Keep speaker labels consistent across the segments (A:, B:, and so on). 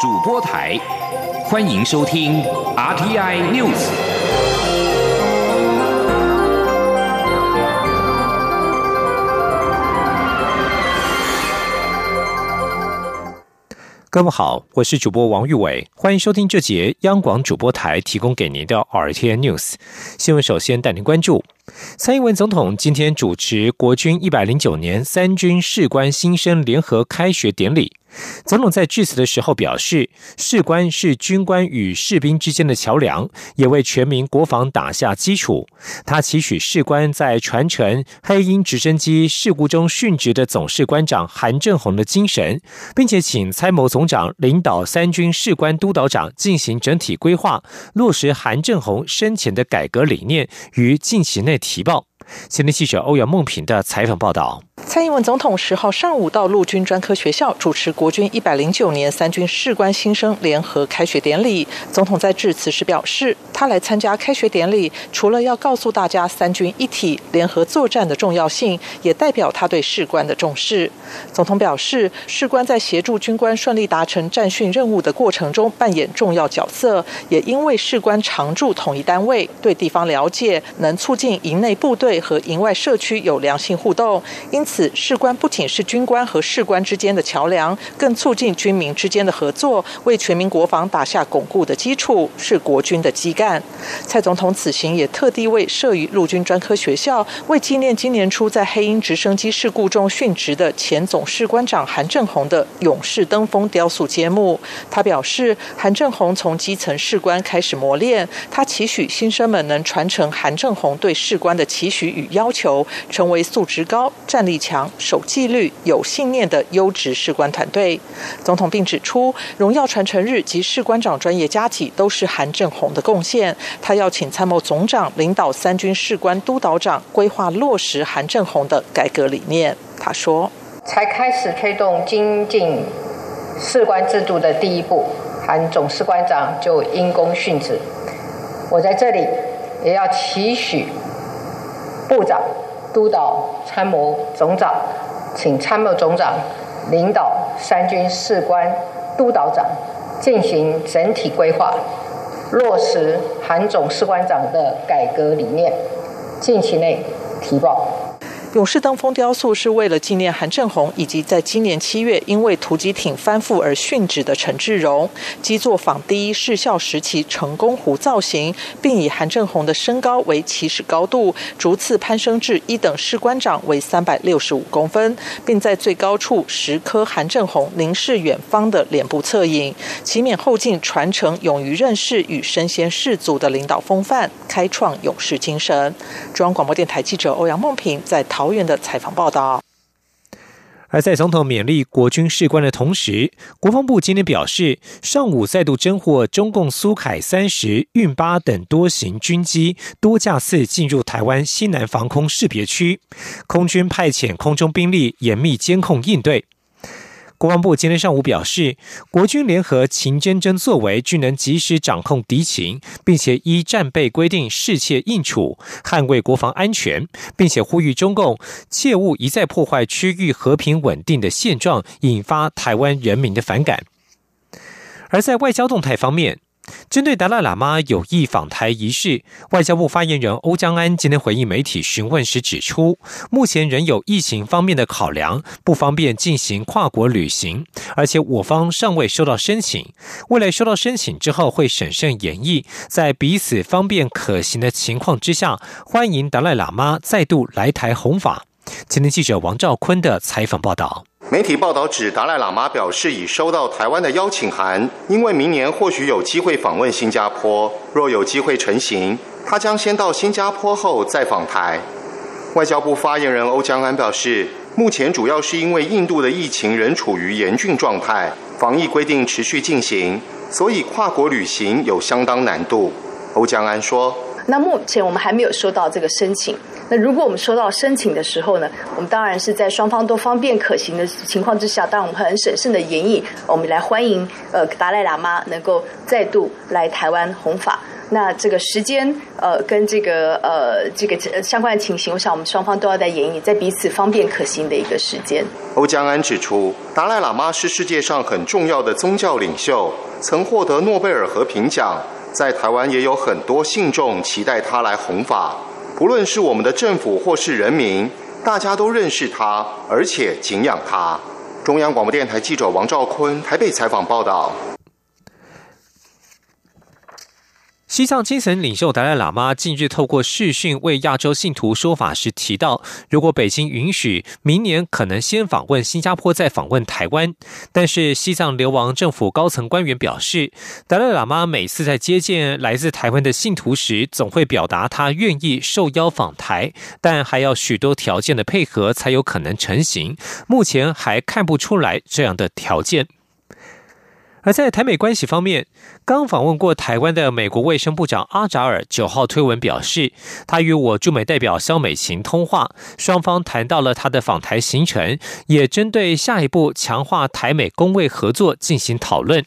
A: 主播台，欢迎收听 RTI News。
B: 各位好，我是主播王玉伟，欢迎收听这节央广主播台提供给您的 RTI News 新闻。首先带您关注。蔡英文总统今天主持国军一百零九年三军士官新生联合开学典礼。总统在致辞的时候表示，士官是军官与士兵之间的桥梁，也为全民国防打下基础。他期许士官在传承黑鹰直升机事故中殉职的总士官长韩正宏的精神，并且请参谋总长领导三军士官督导长进行整体规划，落实韩正宏生前的改革理念，于近期内。提报。前天记者欧阳梦平的采访报道。
C: 蔡英文总统十号上午到陆军专科学校主持国军一百零九年三军士官新生联合开学典礼。总统在致辞时表示，他来参加开学典礼，除了要告诉大家三军一体联合作战的重要性，也代表他对士官的重视。总统表示，士官在协助军官顺利达成战训任务的过程中扮演重要角色，也因为士官常驻统一单位，对地方了解，能促进营内部队和营外社区有良性互动，因此。士官不仅是军官和士官之间的桥梁，更促进军民之间的合作，为全民国防打下巩固的基础，是国军的基干。蔡总统此行也特地为设于陆军专科学校，为纪念今年初在黑鹰直升机事故中殉职的前总士官长韩正宏的勇士登峰雕塑揭幕。他表示，韩正宏从基层士官开始磨练，他期许新生们能传承韩正宏对士官的期许与要求，成为素质高、战力。强守纪律、有信念的优质士官团队。总统并指出，荣耀传承日及士官长专业加体都是韩正宏的贡献。他要请参谋总长领导三军士官督导长规划落实韩正宏的改革理念。他说：“
D: 才开始推动精进士官制度的第一步，韩总士官长就因公殉职。我在这里也要期许部长。”督导参谋总长，请参谋总长领导三军士官督导长进行整体规划，落实韩总士官长的改革理念，近期内提报。
C: 勇士登峰雕塑是为了纪念韩正宏以及在今年七月因为突击艇翻覆而殉职的陈志荣，基座仿第一士校时期成功湖造型，并以韩正宏的身高为起始高度，逐次攀升至一等士官长为三百六十五公分，并在最高处石刻韩正宏凝视远方的脸部侧影，祈勉后进传承勇于任事与身先士卒的领导风范，开创勇士精神。中央广播电台记者欧阳梦平在桃。遥远的采访报道。
B: 而在总统勉励国军士官的同时，国防部今天表示，上午再度侦获中共苏凯三十、运八等多型军机多架次进入台湾西南防空识别区，空军派遣空中兵力严密监控应对。国防部今天上午表示，国军联合勤真真作为，均能及时掌控敌情，并且依战备规定适切应处，捍卫国防安全，并且呼吁中共切勿一再破坏区域和平稳定的现状，引发台湾人民的反感。而在外交动态方面，针对达赖喇嘛有意访台一事，外交部发言人欧江安今天回应媒体询问时指出，目前仍有疫情方面的考量，不方便进行跨国旅行，而且我方尚未收到申请，未来收到申请之后会审慎演绎，在彼此方便可行的情况之下，欢迎达赖喇嘛再度来台弘法。今天记者王兆坤的采访报道。
E: 媒体报道指，达赖喇嘛表示已收到台湾的邀请函，因为明年或许有机会访问新加坡。若有机会成行，他将先到新加坡后再访台。外交部发言人欧江安表示，目前主要是因为印度的疫情仍处于严峻状态，防疫规定持续进行，所以跨国旅行有相当难度。欧江安说：“
F: 那目前我们还没有收到这个申请。”那如果我们收到申请的时候呢，我们当然是在双方都方便可行的情况之下，当我们很审慎的演绎，我们来欢迎呃达赖喇嘛能够再度来台湾弘法。那这个时间呃跟这个呃这个相关的情形，我想我们双方都要在演绎，在彼此方便可行的一个时间。
E: 欧江安指出，达赖喇嘛是世界上很重要的宗教领袖，曾获得诺贝尔和平奖，在台湾也有很多信众期待他来弘法。不论是我们的政府或是人民，大家都认识他，而且敬仰他。中央广播电台记者王兆坤台北采访报道。
B: 西藏精神领袖达赖喇嘛近日透过视讯为亚洲信徒说法时提到，如果北京允许，明年可能先访问新加坡，再访问台湾。但是西藏流亡政府高层官员表示，达赖喇嘛每次在接见来自台湾的信徒时，总会表达他愿意受邀访台，但还要许多条件的配合才有可能成行。目前还看不出来这样的条件。而在台美关系方面，刚访问过台湾的美国卫生部长阿扎尔九号推文表示，他与我驻美代表肖美琴通话，双方谈到了他的访台行程，也针对下一步强化台美公卫合作进行讨论。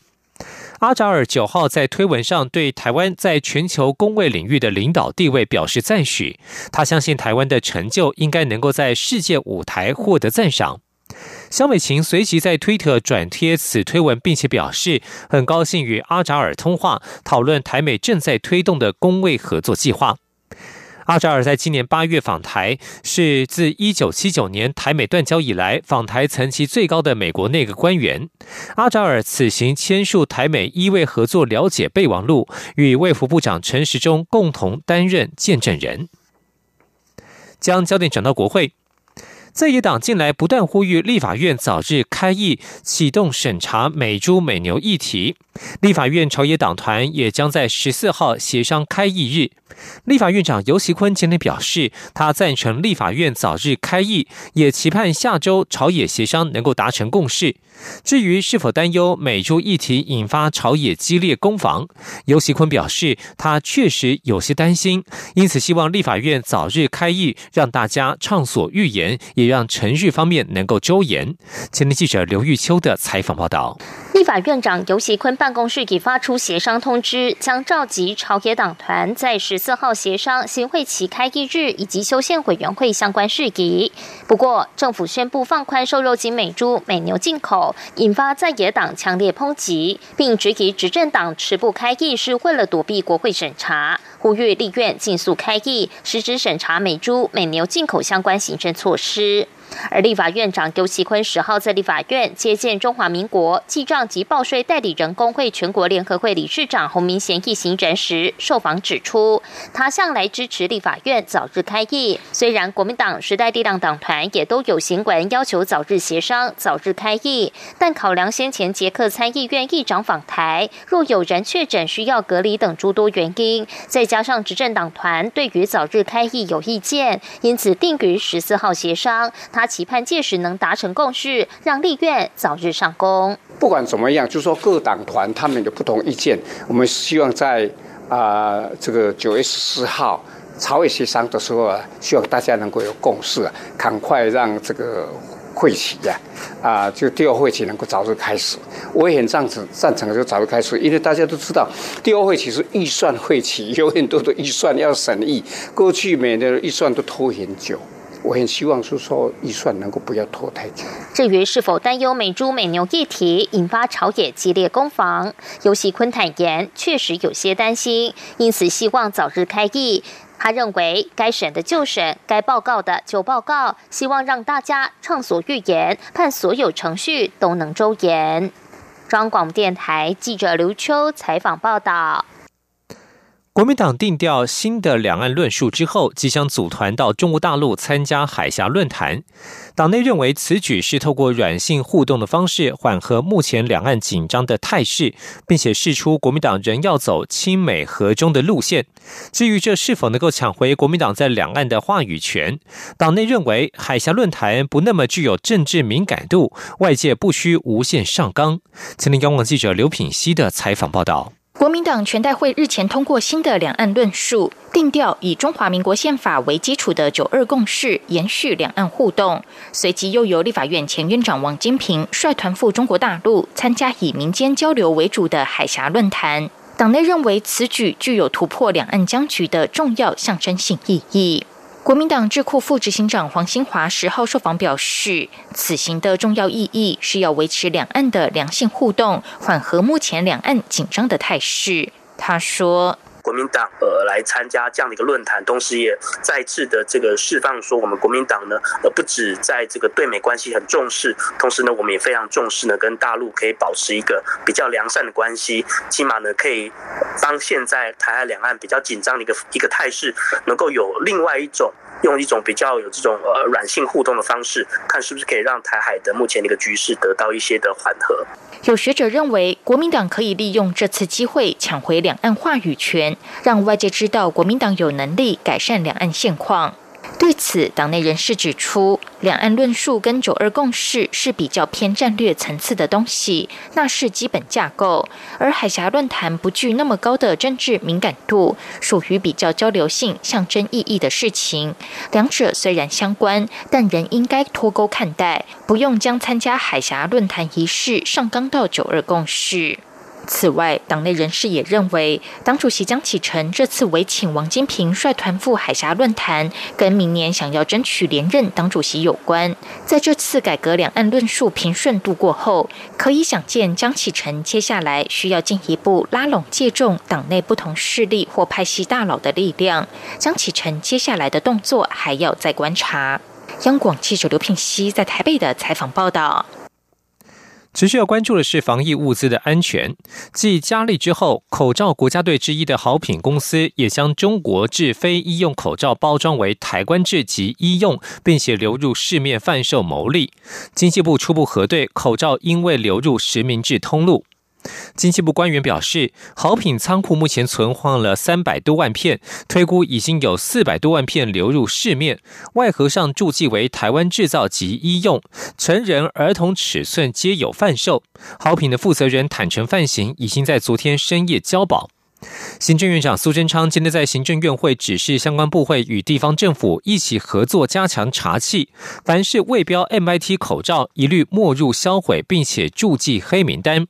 B: 阿扎尔九号在推文上对台湾在全球公卫领域的领导地位表示赞许，他相信台湾的成就应该能够在世界舞台获得赞赏。肖美琴随即在推特转贴此推文，并且表示很高兴与阿扎尔通话，讨论台美正在推动的公卫合作计划。阿扎尔在今年八月访台，是自一九七九年台美断交以来访台层级最高的美国内阁官员。阿扎尔此行签署台美医卫合作了解备忘录，与卫福部长陈时中共同担任见证人。将焦点转到国会。在野党近来不断呼吁立法院早日开议，启动审查美猪美牛议题。立法院朝野党团也将在十四号协商开议日。立法院长游锡坤今天表示，他赞成立法院早日开议，也期盼下周朝野协商能够达成共识。至于是否担忧美猪议题引发朝野激烈攻防，尤锡坤表示，他确实有些担心，因此希望立法院早日开议，让大家畅所欲言，也让程序方面能够周延。前天记者刘玉秋的采访报道。
G: 立法院长尤锡坤办公室已发出协商通知，将召集朝野党团在十四号协商新会期开议日以及修宪委员会相关事宜。不过，政府宣布放宽瘦肉精美猪美牛进口，引发在野党强烈抨击，并质疑执政党持不开议是为了躲避国会审查，呼吁立院尽速开议，实质审查美猪美牛进口相关行政措施。而立法院长尤锡坤十号在立法院接见中华民国记账及报税代理人工会全国联合会理事长洪明贤一行人时，受访指出，他向来支持立法院早日开议。虽然国民党时代力量党团也都有行文要求早日协商、早日开议，但考量先前捷克参议院议长访台，若有人确诊需要隔离等诸多原因，在加上执政党团对于早日开议有意见，因此定于十四号协商。他期盼届时能达成共识，让立院早日上工。
H: 不管怎么样，就是说各党团他们有不同意见，我们希望在啊这个九月十四号朝野协商的时候啊，希望大家能够有共识啊，赶快让这个会期呀啊就第二会期能够早日开始。我也很赞成赞成就早日开始，因为大家都知道第二会期是预算会期，有很多的预算要审议，过去每年的预算都拖很久。我很希望是说预算能够不要拖太久。
G: 至于是否担忧美猪美牛议题引发朝野激烈攻防，尤喜坤坦言确实有些担心，因此希望早日开议。他认为该审的就审，该报告的就报告，希望让大家畅所欲言，盼所有程序都能周延。中广电台记者刘秋采访报道。
B: 国民党定调新的两岸论述之后，即将组团到中国大陆参加海峡论坛。党内认为此举是透过软性互动的方式缓和目前两岸紧张的态势，并且示出国民党仍要走亲美和中的路线。至于这是否能够抢回国民党在两岸的话语权，党内认为海峡论坛不那么具有政治敏感度，外界不需无限上纲。前天央广记者刘品熙的采访报道。
I: 国民党全代会日前通过新的两岸论述，定调以中华民国宪法为基础的“九二共识”延续两岸互动。随即又由立法院前院长王金平率团赴中国大陆参加以民间交流为主的海峡论坛。党内认为此举具有突破两岸僵局的重要象征性意义。国民党智库副执行长黄兴华十号受访表示，此行的重要意义是要维持两岸的良性互动，缓和目前两岸紧张的态势。他说。
J: 国民党呃来参加这样的一个论坛，同时也再次的这个释放说，我们国民党呢呃不止在这个对美关系很重视，同时呢我们也非常重视呢跟大陆可以保持一个比较良善的关系，起码呢可以当现在台海两岸比较紧张的一个一个态势，能够有另外一种用一种比较有这种呃软性互动的方式，看是不是可以让台海的目前的一个局势得到一些的缓和。
I: 有学者认为，国民党可以利用这次机会抢回两岸话语权，让外界知道国民党有能力改善两岸现况。对此，党内人士指出，两岸论述跟九二共识是比较偏战略层次的东西，那是基本架构；而海峡论坛不具那么高的政治敏感度，属于比较交流性、象征意义的事情。两者虽然相关，但仍应该脱钩看待，不用将参加海峡论坛仪式上纲到九二共识。此外，党内人士也认为，党主席江启臣这次委请王金平率团赴海峡论坛，跟明年想要争取连任党主席有关。在这次改革两岸论述平顺度过后，可以想见江启臣接下来需要进一步拉拢借重党内不同势力或派系大佬的力量。江启臣接下来的动作还要再观察。央广记者刘聘熙在台北的采访报道。
B: 持续要关注的是防疫物资的安全。继佳丽之后，口罩国家队之一的好品公司也将中国制非医用口罩包装为台湾制及医用，并且流入市面贩售牟利。经济部初步核对，口罩因未流入实名制通路。经济部官员表示，好品仓库目前存放了三百多万片，推估已经有四百多万片流入市面。外盒上注记为台湾制造及医用，成人、儿童尺寸皆有贩售。好品的负责人坦诚犯行，已经在昨天深夜交保。行政院长苏贞昌今天在行政院会指示相关部会与地方政府一起合作，加强查气。凡是未标 MIT 口罩，一律没入销毁，并且注记黑名单。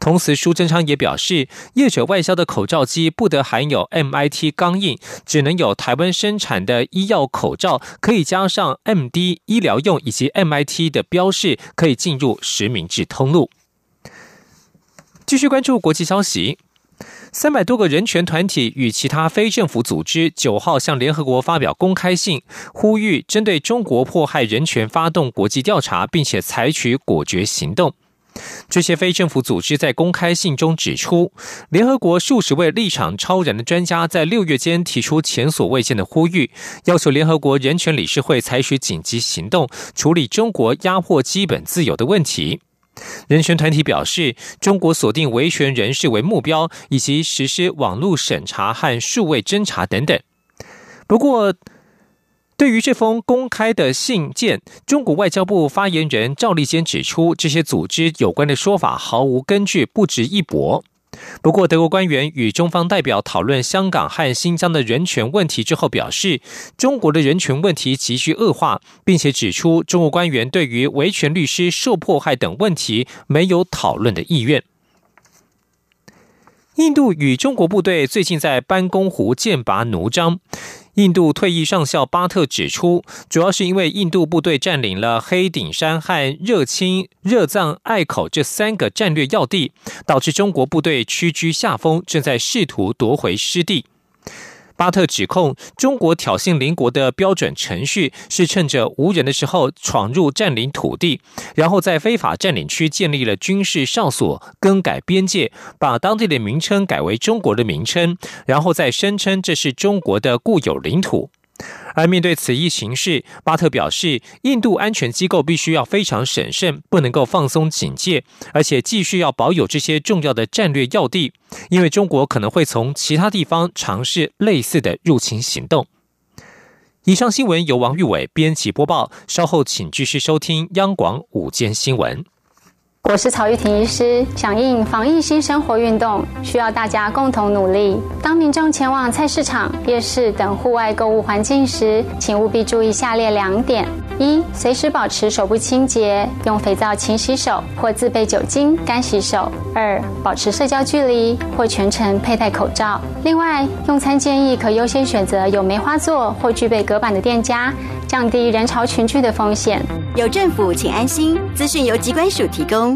B: 同时，苏贞昌也表示，业者外销的口罩机不得含有 MIT 钢印，只能有台湾生产的医药口罩可以加上 MD 医疗用以及 MIT 的标示，可以进入实名制通路。继续关注国际消息。三百多个人权团体与其他非政府组织九号向联合国发表公开信，呼吁针对中国迫害人权发动国际调查，并且采取果决行动。这些非政府组织在公开信中指出，联合国数十位立场超然的专家在六月间提出前所未见的呼吁，要求联合国人权理事会采取紧急行动，处理中国压迫基本自由的问题。人权团体表示，中国锁定维权人士为目标，以及实施网络审查和数位侦查等等。不过，对于这封公开的信件，中国外交部发言人赵立坚指出，这些组织有关的说法毫无根据，不值一驳。不过，德国官员与中方代表讨论香港和新疆的人权问题之后，表示中国的人权问题急剧恶化，并且指出中国官员对于维权律师受迫害等问题没有讨论的意愿。印度与中国部队最近在班公湖剑拔弩张。印度退役上校巴特指出，主要是因为印度部队占领了黑顶山和热钦、热藏隘口这三个战略要地，导致中国部队屈居下风，正在试图夺回失地。巴特指控中国挑衅邻国的标准程序是趁着无人的时候闯入占领土地，然后在非法占领区建立了军事哨所，更改边界，把当地的名称改为中国的名称，然后再声称这是中国的固有领土。而面对此一形势，巴特表示，印度安全机构必须要非常审慎，不能够放松警戒，而且继续要保有这些重要的战略要地，因为中国可能会从其他地方尝试类似的入侵行动。以上新闻由王玉伟编辑播报，稍后请继续收听央广午间新闻。
K: 我是曹玉婷医师。响应防疫新生活运动，需要大家共同努力。当民众前往菜市场、夜市等户外购物环境时，请务必注意下列两点。一、随时保持手部清洁，用肥皂勤洗手或自备酒精干洗手；二、保持社交距离或全程佩戴口罩。另外，用餐建议可优先选择有梅花座或具备隔板的店家，降低人潮群聚的风险。
L: 有政府，请安心。资讯由机关署提供。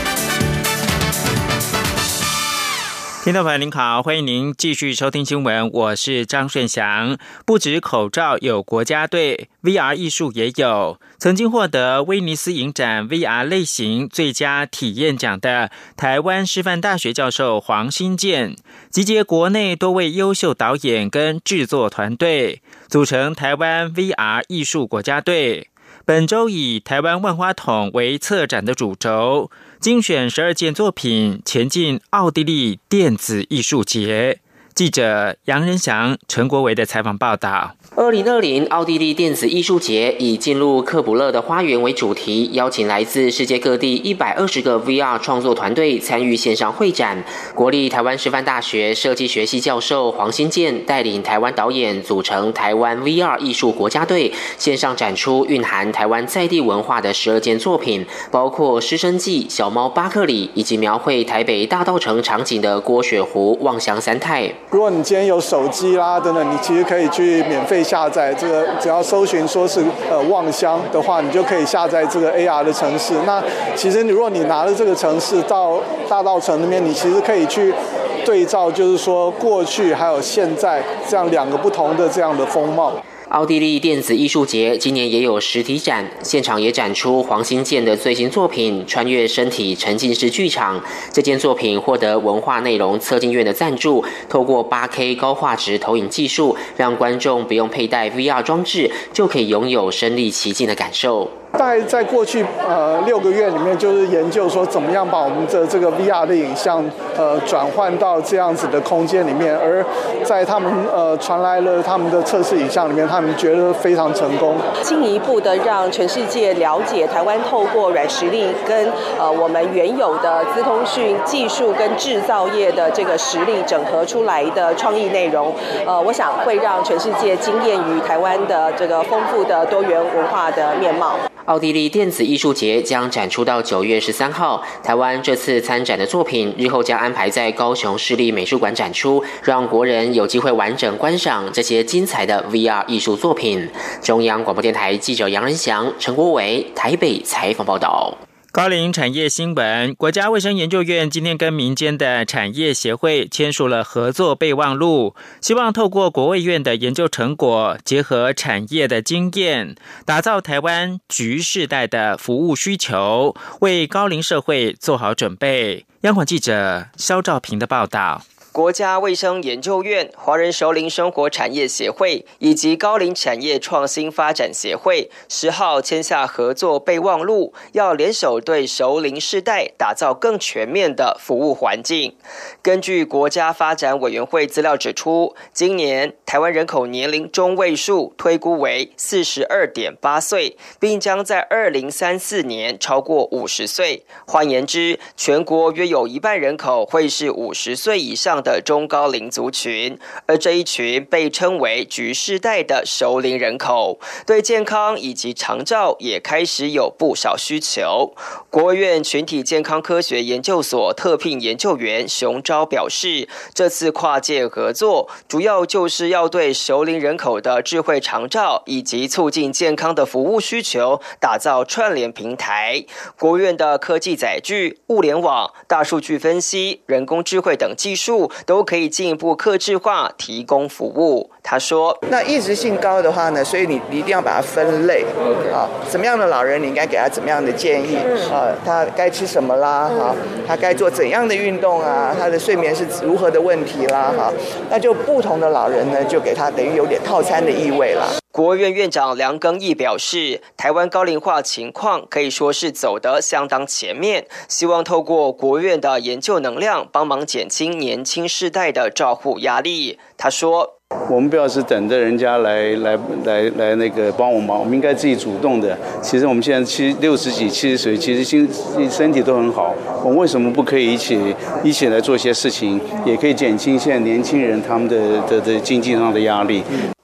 M: 听众朋友您好，欢迎您继续收听新闻，我是张顺祥。不止口罩有国家队，VR 艺术也有。曾经获得威尼斯影展 VR 类型最佳体验奖的台湾师范大学教授黄新建，集结国内多位优秀导演跟制作团队，组成台湾 VR 艺术国家队。本周以台湾万花筒为策展的主轴，精选十二件作品，前进奥地利电子艺术节。记者杨仁祥、陈国维的采访报道。
N: 二零二零奥地利电子艺术节以进入克卜勒的花园为主题，邀请来自世界各地一百二十个 VR 创作团队参与线上会展。国立台湾师范大学设计学系教授黄新建带领台湾导演组成台湾 VR 艺术国家队，线上展出蕴含台湾在地文化的十二件作品，包括《师生记》、《小猫巴克里》，以及描绘台北大道城场景的郭雪湖、望乡三态。
O: 如果你今天有手机啦等等，你其实可以去免费。下载这个，只要搜寻说是呃望乡的话，你就可以下载这个 AR 的城市。那其实你如果你拿了这个城市到大道城那边，你其实可以去对照，就是说过去还有现在这样两个不同的这样的风貌。
N: 奥地利电子艺术节今年也有实体展，现场也展出黄新建的最新作品《穿越身体沉浸式剧场》。这件作品获得文化内容策进院的赞助，透过 8K 高画质投影技术，让观众不用佩戴 VR 装置，就可以拥有身临其境的感受。
O: 大概在过去呃六个月里面，就是研究说怎么样把我们的这个 VR 的影像呃转换到这样子的空间里面，而在他们呃传来了他们的测试影像里面，他们觉得非常成功，
P: 进一步的让全世界了解台湾透过软实力跟呃我们原有的资通讯技术跟制造业的这个实力整合出来的创意内容，呃，我想会让全世界惊艳于台湾的这个丰富的多元文化的面貌。
N: 奥地利电子艺术节将展出到九月十三号。台湾这次参展的作品，日后将安排在高雄市立美术馆展出，让国人有机会完整观赏这些精彩的 VR 艺术作品。中央广播电台记者杨仁祥、陈国伟台北采访报道。
M: 高龄产业新闻：国家卫生研究院今天跟民间的产业协会签署了合作备忘录，希望透过国卫院的研究成果，结合产业的经验，打造台湾局世代的服务需求，为高龄社会做好准备。央广记者肖兆平的报道。
Q: 国家卫生研究院、华人熟龄生活产业协会以及高龄产业创新发展协会十号签下合作备忘录，要联手对熟龄世代打造更全面的服务环境。根据国家发展委员会资料指出，今年台湾人口年龄中位数推估为四十二点八岁，并将在二零三四年超过五十岁。换言之，全国约有一半人口会是五十岁以上。的中高龄族群，而这一群被称为“局世代”的熟龄人口，对健康以及长照也开始有不少需求。国务院群体健康科学研究所特聘研究员熊昭表示，这次跨界合作，主要就是要对熟龄人口的智慧长照以及促进健康的服务需求打造串联平台。国务院的科技载具、物联网、大数据分析、人工智慧等技术。都可以进一步克制化提供服务。他说：“
R: 那抑制性高的话呢，所以你你一定要把它分类啊，怎么样的老人你应该给他怎么样的建议啊？他该吃什么啦？哈，他该做怎样的运动啊？他的睡眠是如何的问题啦？哈，那就不同的老人呢，就给他等于有点套餐的意味了。”
Q: 国务院院长梁庚义表示，台湾高龄化情况可以说是走得相当前面，希望透过国务院的研究能量，帮忙减轻年轻世代的照护压力。他说。
S: 我们不要是等着人家来来来来那个帮我忙，我们应该自己主动的。其实我们现在七六十几、七十岁，其实心身体都很好。我们为什么不可以一起一起来做些事情，也可以减轻现在年轻人他们的的的经济上的压力？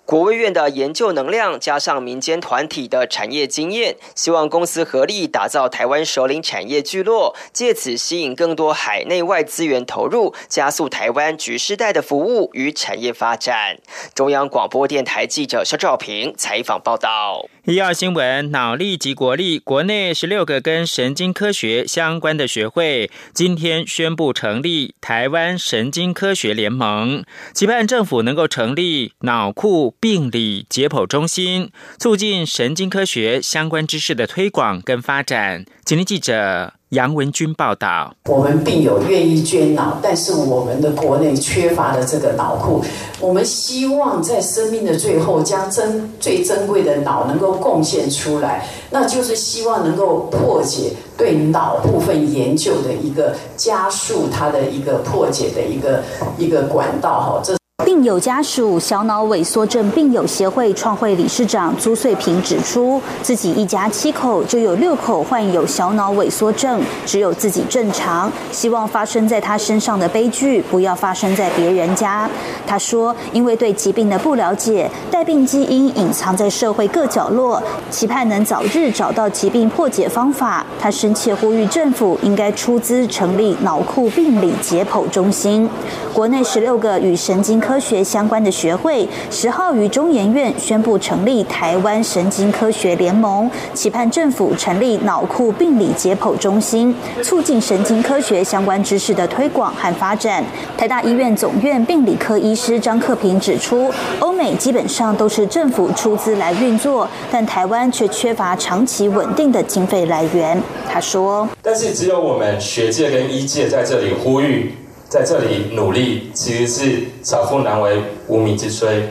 Q: 国卫院的研究能量，加上民间团体的产业经验，希望公司合力打造台湾首领产业聚落，借此吸引更多海内外资源投入，加速台湾局世代的服务与产业发展。中央广播电台记者肖兆平采访报道。
M: 医药新闻：脑力及国力，国内十六个跟神经科学相关的学会今天宣布成立台湾神经科学联盟，期盼政府能够成立脑库病理解剖中心，促进神经科学相关知识的推广跟发展。今天记者。杨文军报道：
T: 我们病友愿意捐脑，但是我们的国内缺乏了这个脑库。我们希望在生命的最后，将珍最珍贵的脑能够贡献出来，那就是希望能够破解对脑部分研究的一个加速，它的一个破解的一个一个管道。哈，这。
U: 病友家属小脑萎缩症病友协会创会理事长朱穗平指出，自己一家七口就有六口患有小脑萎缩症，只有自己正常。希望发生在他身上的悲剧不要发生在别人家。他说，因为对疾病的不了解，带病基因隐藏在社会各角落，期盼能早日找到疾病破解方法。他深切呼吁政府应该出资成立脑库病理解剖中心。国内十六个与神经科学相关的学会十号于中研院宣布成立台湾神经科学联盟，期盼政府成立脑库病理解剖中心，促进神经科学相关知识的推广和发展。台大医院总院病理科医师张克平指出，欧美基本上都是政府出资来运作，但台湾却缺乏长期稳定的经费来源。他说：“
V: 但是只有我们学界跟医界在这里呼吁。”在这里努力，其实是巧妇难为无米之炊，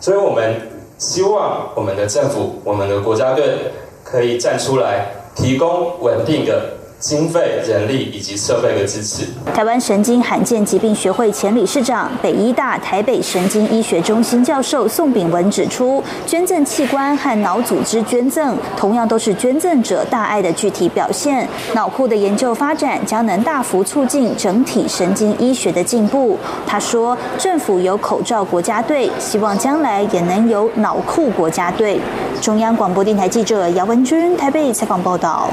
V: 所以我们希望我们的政府、我们的国家队可以站出来，提供稳定的。经费、人力以及设备的支持。
U: 台湾神经罕见疾病学会前理事长、北医大台北神经医学中心教授宋炳文指出，捐赠器官和脑组织捐赠，同样都是捐赠者大爱的具体表现。脑库的研究发展将能大幅促进整体神经医学的进步。他说，政府有口罩国家队，希望将来也能有脑库国家队。中央广播电台记者姚文君台北采访报道。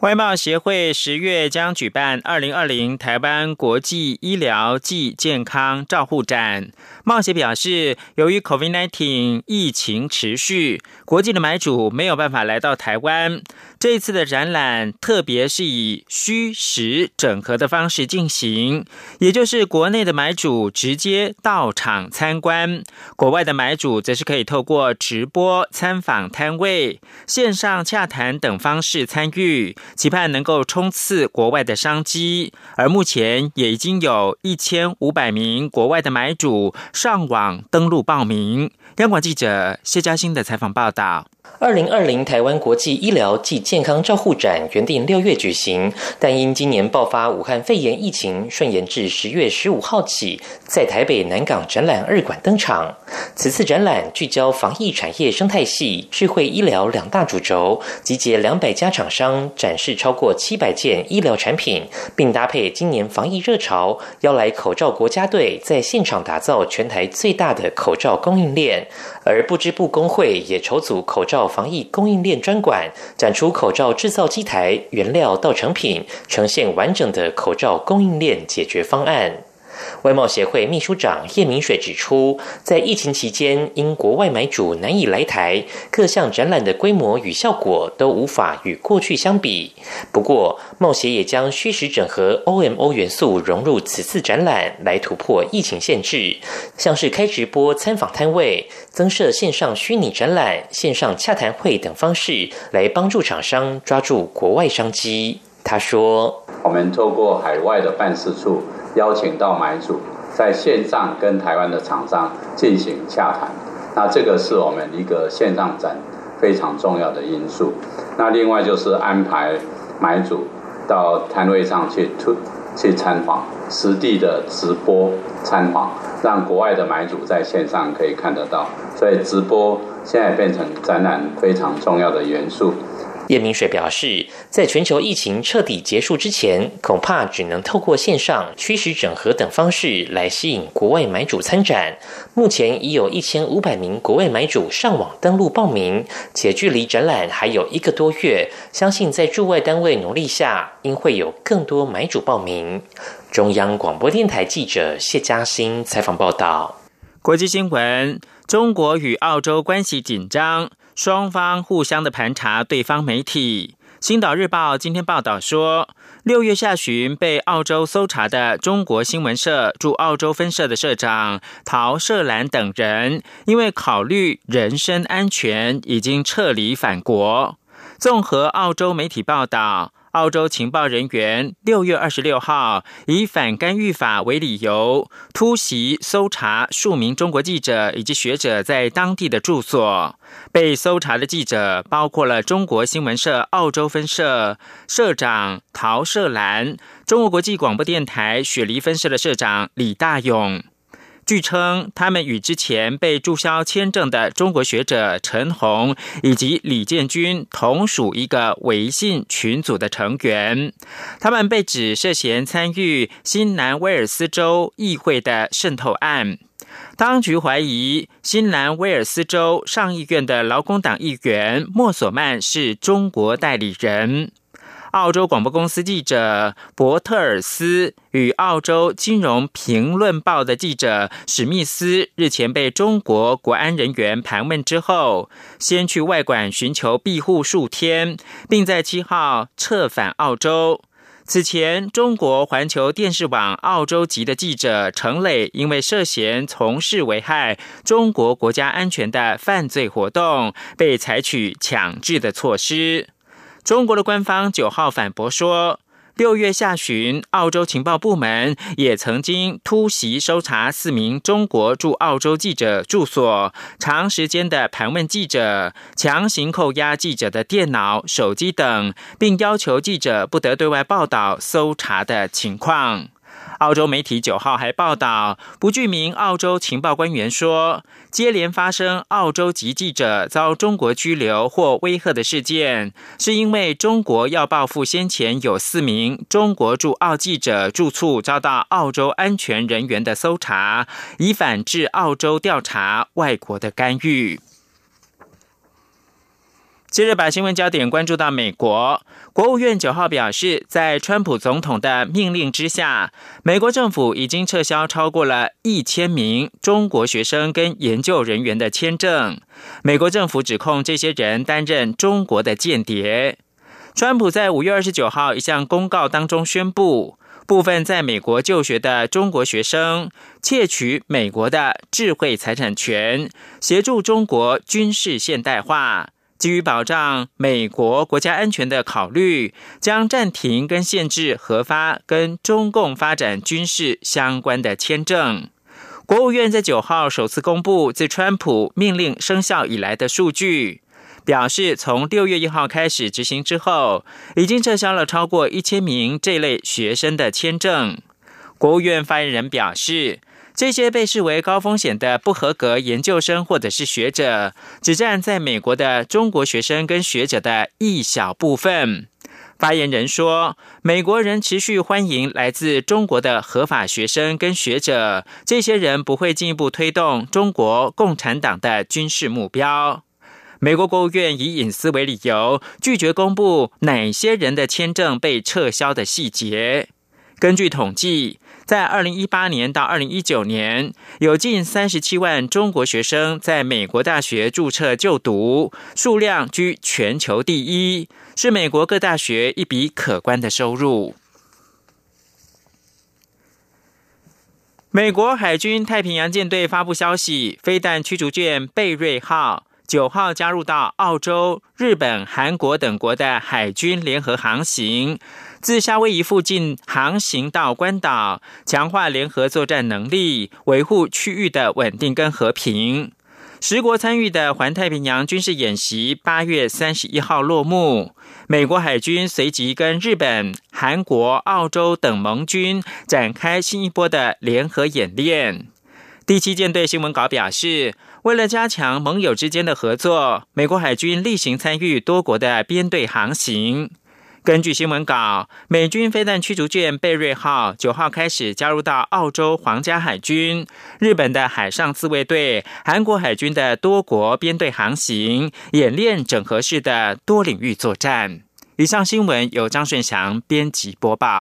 M: 外贸协会十月将举办二零二零台湾国际医疗暨健康照护展。贸协表示，由于 COVID-19 疫情持续，国际的买主没有办法来到台湾。这次的展览，特别是以虚实整合的方式进行，也就是国内的买主直接到场参观，国外的买主则是可以透过直播参访摊位、线上洽谈等方式参与，期盼能够冲刺国外的商机。而目前也已经有一千五百名国外的买主上网登录报名。央广记者谢嘉欣的采访报道。
W: 二零二零台湾国际医疗暨健康照护展原定六月举行，但因今年爆发武汉肺炎疫情，顺延至十月十五号起，在台北南港展览二馆登场。此次展览聚焦防疫产业生态系、智慧医疗两大主轴，集结两百家厂商，展示超过七百件医疗产品，并搭配今年防疫热潮，邀来口罩国家队在现场打造全台最大的口罩供应链。而不织布工会也筹组口罩防疫供应链专馆，展出口罩制造机台、原料到成品，呈现完整的口罩供应链解决方案。外贸协会秘书长叶明水指出，在疫情期间，因国外买主难以来台，各项展览的规模与效果都无法与过去相比。不过，贸协也将虚实整合 OMO 元素融入此次展览，来突破疫情限制，像是开直播参访摊位、增设线上虚拟展览、线上洽谈会等方式，来帮助厂商抓住国外商机。他说：“
X: 我们透过海外的办事处。”邀请到买主在线上跟台湾的厂商进行洽谈，那这个是我们一个线上展非常重要的因素。那另外就是安排买主到摊位上去推去参访，实地的直播参访，让国外的买主在线上可以看得到。所以直播现在变成展览非常重要的元素。
W: 叶明水表示，在全球疫情彻底结束之前，恐怕只能透过线上、虚实整合等方式来吸引国外买主参展。目前已有一千五百名国外买主上网登录报名，且距离展览还有一个多月，相信在驻外单位努力下，应会有更多买主报名。中央广播电台记者谢嘉欣采访报道。
M: 国际新闻：中国与澳洲关系紧张。双方互相的盘查对方媒体，《星岛日报》今天报道说，六月下旬被澳洲搜查的中国新闻社驻澳洲分社的社长陶社兰等人，因为考虑人身安全，已经撤离返国。综合澳洲媒体报道。澳洲情报人员六月二十六号以反干预法为理由，突袭搜查数名中国记者以及学者在当地的住所。被搜查的记者包括了中国新闻社澳洲分社社长陶社兰、中国国际广播电台雪梨分社的社长李大勇。据称，他们与之前被注销签证的中国学者陈红以及李建军同属一个微信群组的成员。他们被指涉嫌参与新南威尔斯州议会的渗透案。当局怀疑新南威尔斯州上议院的劳工党议员莫索曼是中国代理人。澳洲广播公司记者伯特尔斯与澳洲金融评论报的记者史密斯日前被中国国安人员盘问之后，先去外馆寻求庇护数天，并在七号撤返澳洲。此前，中国环球电视网澳洲籍的记者程磊因为涉嫌从事危害中国国家安全的犯罪活动，被采取强制的措施。中国的官方九号反驳说，六月下旬，澳洲情报部门也曾经突袭搜查四名中国驻澳洲记者住所，长时间的盘问记者，强行扣押记者的电脑、手机等，并要求记者不得对外报道搜查的情况。澳洲媒体九号还报道，不具名澳洲情报官员说，接连发生澳洲籍记者遭中国拘留或威吓的事件，是因为中国要报复先前有四名中国驻澳记者住处遭到澳洲安全人员的搜查，以反制澳洲调查外国的干预。接着把新闻焦点关注到美国，国务院九号表示，在川普总统的命令之下，美国政府已经撤销超过了一千名中国学生跟研究人员的签证。美国政府指控这些人担任中国的间谍。川普在五月二十九号一项公告当中宣布，部分在美国就学的中国学生窃取美国的智慧财产权，协助中国军事现代化。基于保障美国国家安全的考虑，将暂停跟限制核发跟中共发展军事相关的签证。国务院在九号首次公布自川普命令生效以来的数据，表示从六月一号开始执行之后，已经撤销了超过一千名这类学生的签证。国务院发言人表示。这些被视为高风险的不合格研究生或者是学者，只占在美国的中国学生跟学者的一小部分。发言人说：“美国人持续欢迎来自中国的合法学生跟学者，这些人不会进一步推动中国共产党的军事目标。”美国国务院以隐私为理由，拒绝公布哪些人的签证被撤销的细节。根据统计。在二零一八年到二零一九年，有近三十七万中国学生在美国大学注册就读，数量居全球第一，是美国各大学一笔可观的收入。美国海军太平洋舰队发布消息，飞弹驱逐舰贝瑞号九号加入到澳洲、日本、韩国等国的海军联合航行。自夏威夷附近航行到关岛，强化联合作战能力，维护区域的稳定跟和平。十国参与的环太平洋军事演习八月三十一号落幕，美国海军随即跟日本、韩国、澳洲等盟军展开新一波的联合演练。第七舰队新闻稿表示，为了加强盟友之间的合作，美国海军例行参与多国的编队航行。根据新闻稿，美军飞弹驱逐舰贝瑞号九号开始加入到澳洲皇家海军、日本的海上自卫队、韩国海军的多国编队航行演练，整合式的多领域作战。以上新闻由张顺祥编辑播报。